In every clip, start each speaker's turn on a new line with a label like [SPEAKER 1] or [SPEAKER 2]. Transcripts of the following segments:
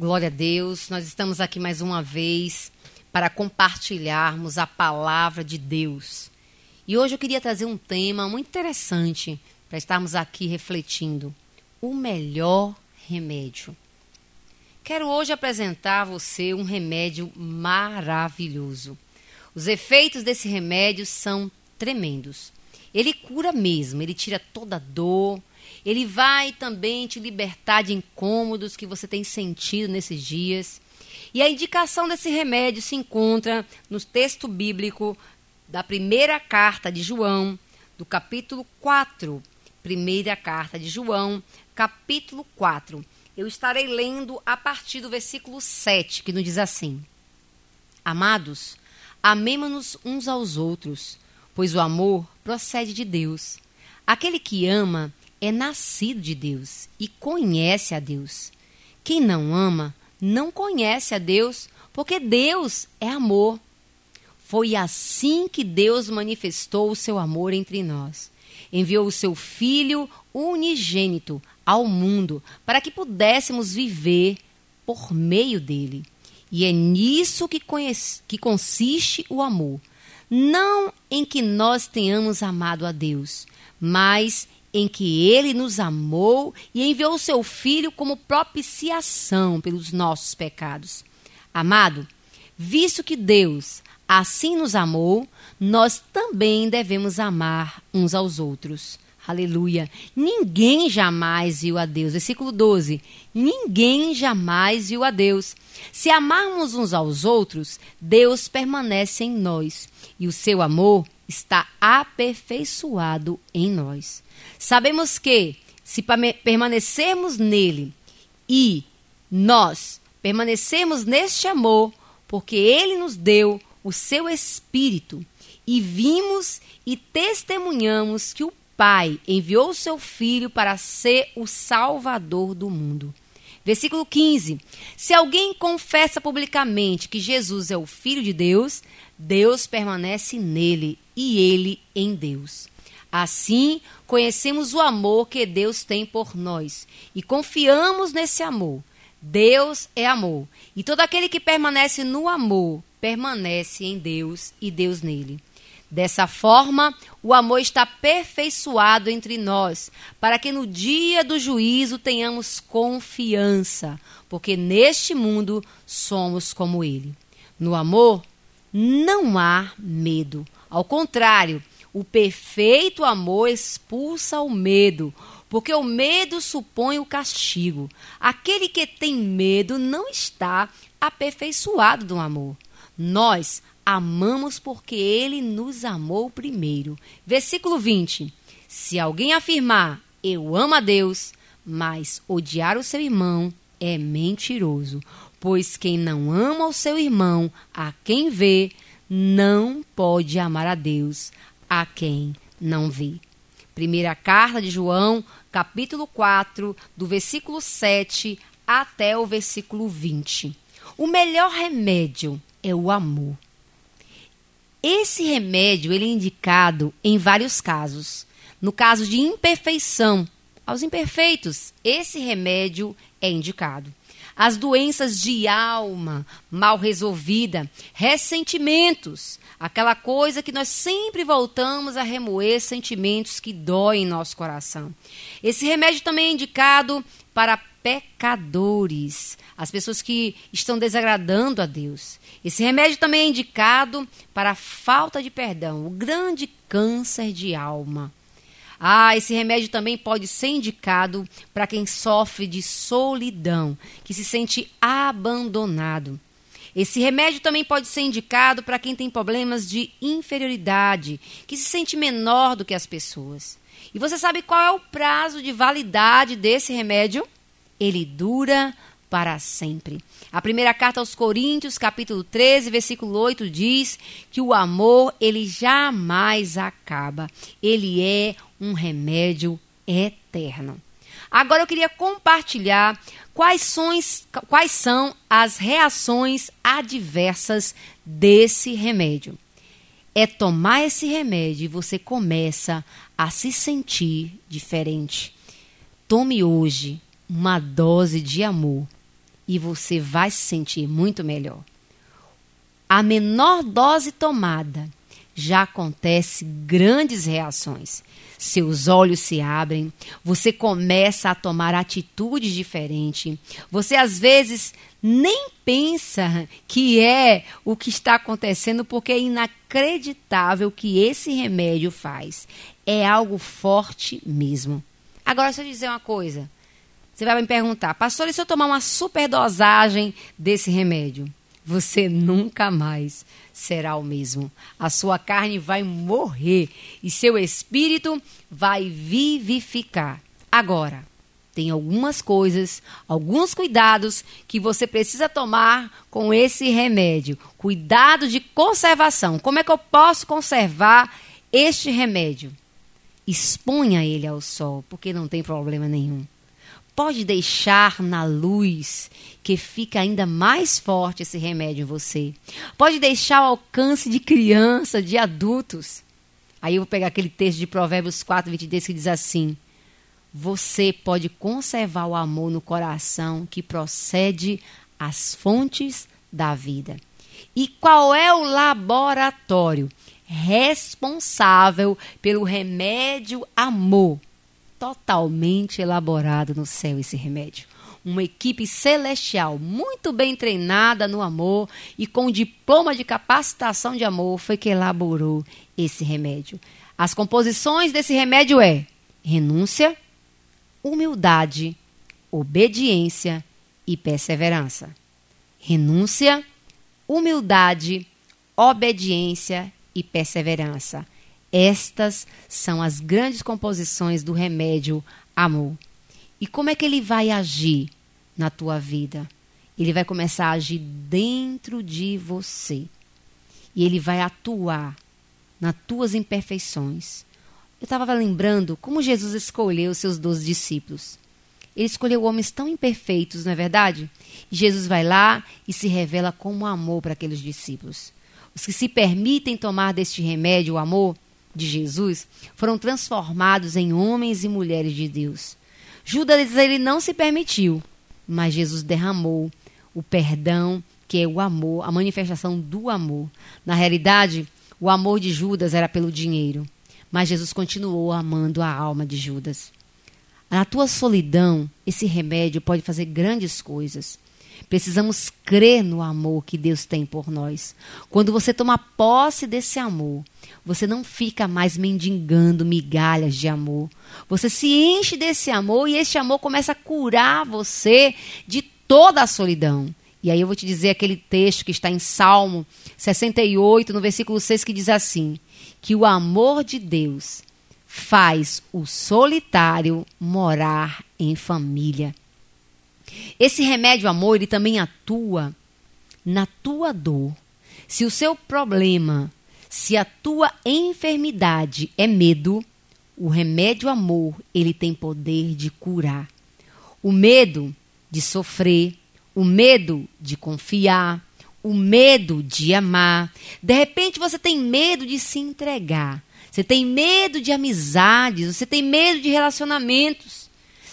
[SPEAKER 1] Glória a Deus, nós estamos aqui mais uma vez para compartilharmos a palavra de Deus. E hoje eu queria trazer um tema muito interessante para estarmos aqui refletindo: o melhor remédio. Quero hoje apresentar a você um remédio maravilhoso. Os efeitos desse remédio são tremendos. Ele cura mesmo, ele tira toda dor, ele vai também te libertar de incômodos que você tem sentido nesses dias. E a indicação desse remédio se encontra no texto bíblico da primeira carta de João, do capítulo 4. Primeira carta de João, capítulo 4. Eu estarei lendo a partir do versículo 7, que nos diz assim: Amados, amemo-nos uns aos outros, pois o amor procede de Deus. Aquele que ama é nascido de Deus e conhece a Deus. Quem não ama não conhece a Deus, porque Deus é amor. Foi assim que Deus manifestou o seu amor entre nós. Enviou o seu Filho unigênito ao mundo para que pudéssemos viver por meio dele. E é nisso que, conhece, que consiste o amor. Não em que nós tenhamos amado a Deus, mas em que ele nos amou e enviou o seu Filho como propiciação pelos nossos pecados. Amado, visto que Deus assim nos amou, nós também devemos amar uns aos outros. Aleluia. Ninguém jamais viu a Deus. Versículo 12. Ninguém jamais viu a Deus. Se amarmos uns aos outros, Deus permanece em nós e o seu amor está aperfeiçoado em nós. Sabemos que, se permanecermos nele e nós permanecermos neste amor, porque ele nos deu o seu Espírito, e vimos e testemunhamos que o Pai enviou o seu Filho para ser o Salvador do mundo. Versículo 15: Se alguém confessa publicamente que Jesus é o Filho de Deus, Deus permanece nele e ele em Deus. Assim, conhecemos o amor que Deus tem por nós e confiamos nesse amor. Deus é amor, e todo aquele que permanece no amor permanece em Deus e Deus nele. Dessa forma, o amor está aperfeiçoado entre nós, para que no dia do juízo tenhamos confiança, porque neste mundo somos como ele. No amor, não há medo. Ao contrário, o perfeito amor expulsa o medo, porque o medo supõe o castigo. Aquele que tem medo não está aperfeiçoado do amor. Nós amamos porque ele nos amou primeiro. Versículo 20. Se alguém afirmar eu amo a Deus, mas odiar o seu irmão é mentiroso, pois quem não ama o seu irmão, a quem vê, não pode amar a Deus, a quem não vê. Primeira carta de João, capítulo 4, do versículo 7 até o versículo 20. O melhor remédio é o amor. Esse remédio ele é indicado em vários casos. No caso de imperfeição, aos imperfeitos, esse remédio é indicado as doenças de alma mal resolvida, ressentimentos, aquela coisa que nós sempre voltamos a remoer sentimentos que doem em nosso coração. Esse remédio também é indicado para pecadores, as pessoas que estão desagradando a Deus. Esse remédio também é indicado para a falta de perdão, o grande câncer de alma. Ah, esse remédio também pode ser indicado para quem sofre de solidão, que se sente abandonado. Esse remédio também pode ser indicado para quem tem problemas de inferioridade, que se sente menor do que as pessoas. E você sabe qual é o prazo de validade desse remédio? Ele dura para sempre. A primeira carta aos Coríntios, capítulo 13, versículo 8 diz que o amor, ele jamais acaba. Ele é um remédio eterno. Agora eu queria compartilhar quais são, quais são as reações adversas desse remédio. É tomar esse remédio e você começa a se sentir diferente. Tome hoje uma dose de amor e você vai se sentir muito melhor. A menor dose tomada já acontece grandes reações. Seus olhos se abrem, você começa a tomar atitudes diferentes. Você às vezes nem pensa que é o que está acontecendo, porque é inacreditável o que esse remédio faz. É algo forte mesmo. Agora, deixa eu dizer uma coisa. Você vai me perguntar, pastor, e se eu tomar uma superdosagem desse remédio? Você nunca mais será o mesmo. A sua carne vai morrer e seu espírito vai vivificar. Agora, tem algumas coisas, alguns cuidados que você precisa tomar com esse remédio. Cuidado de conservação. Como é que eu posso conservar este remédio? Exponha ele ao sol, porque não tem problema nenhum. Pode deixar na luz, que fica ainda mais forte esse remédio em você. Pode deixar ao alcance de criança, de adultos. Aí eu vou pegar aquele texto de Provérbios 4, 23 que diz assim: Você pode conservar o amor no coração que procede às fontes da vida. E qual é o laboratório responsável pelo remédio amor? Totalmente elaborado no céu esse remédio. Uma equipe celestial muito bem treinada no amor e com diploma de capacitação de amor foi que elaborou esse remédio. As composições desse remédio é renúncia, humildade, obediência e perseverança. Renúncia, humildade, obediência e perseverança. Estas são as grandes composições do remédio amor. E como é que ele vai agir na tua vida? Ele vai começar a agir dentro de você. E ele vai atuar nas tuas imperfeições. Eu estava lembrando como Jesus escolheu seus doze discípulos. Ele escolheu homens tão imperfeitos, não é verdade? E Jesus vai lá e se revela como amor para aqueles discípulos. Os que se permitem tomar deste remédio, o amor, de Jesus foram transformados em homens e mulheres de Deus. Judas ele não se permitiu, mas Jesus derramou o perdão, que é o amor, a manifestação do amor. Na realidade, o amor de Judas era pelo dinheiro, mas Jesus continuou amando a alma de Judas. Na tua solidão, esse remédio pode fazer grandes coisas. Precisamos crer no amor que Deus tem por nós. Quando você toma posse desse amor, você não fica mais mendigando migalhas de amor. Você se enche desse amor e esse amor começa a curar você de toda a solidão. E aí eu vou te dizer aquele texto que está em Salmo 68, no versículo 6, que diz assim: que o amor de Deus faz o solitário morar em família. Esse remédio amor, ele também atua na tua dor. Se o seu problema, se a tua enfermidade é medo, o remédio amor, ele tem poder de curar. O medo de sofrer, o medo de confiar, o medo de amar. De repente você tem medo de se entregar. Você tem medo de amizades, você tem medo de relacionamentos.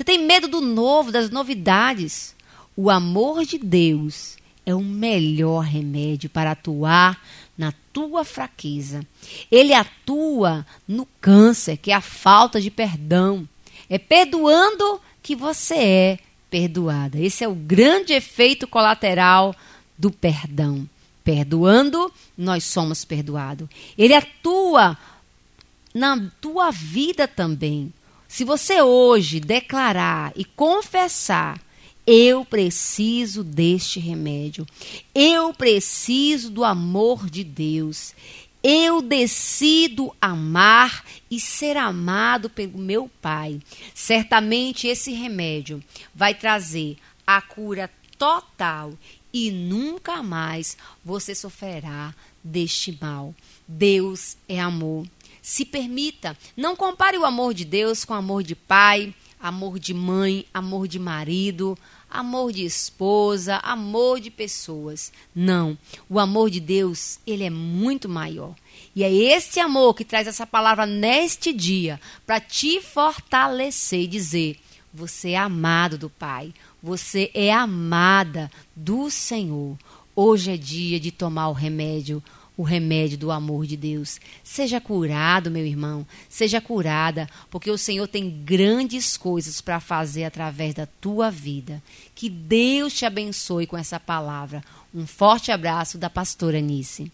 [SPEAKER 1] Você tem medo do novo, das novidades. O amor de Deus é o melhor remédio para atuar na tua fraqueza. Ele atua no câncer, que é a falta de perdão. É perdoando que você é perdoada. Esse é o grande efeito colateral do perdão. Perdoando, nós somos perdoados. Ele atua na tua vida também. Se você hoje declarar e confessar, eu preciso deste remédio, eu preciso do amor de Deus, eu decido amar e ser amado pelo meu Pai. Certamente esse remédio vai trazer a cura total e nunca mais você sofrerá deste mal. Deus é amor. Se permita. Não compare o amor de Deus com amor de pai, amor de mãe, amor de marido, amor de esposa, amor de pessoas. Não. O amor de Deus, ele é muito maior. E é esse amor que traz essa palavra neste dia para te fortalecer e dizer: Você é amado do Pai. Você é amada do Senhor. Hoje é dia de tomar o remédio, o remédio do amor de Deus. Seja curado, meu irmão. Seja curada, porque o Senhor tem grandes coisas para fazer através da tua vida. Que Deus te abençoe com essa palavra. Um forte abraço da pastora Nice.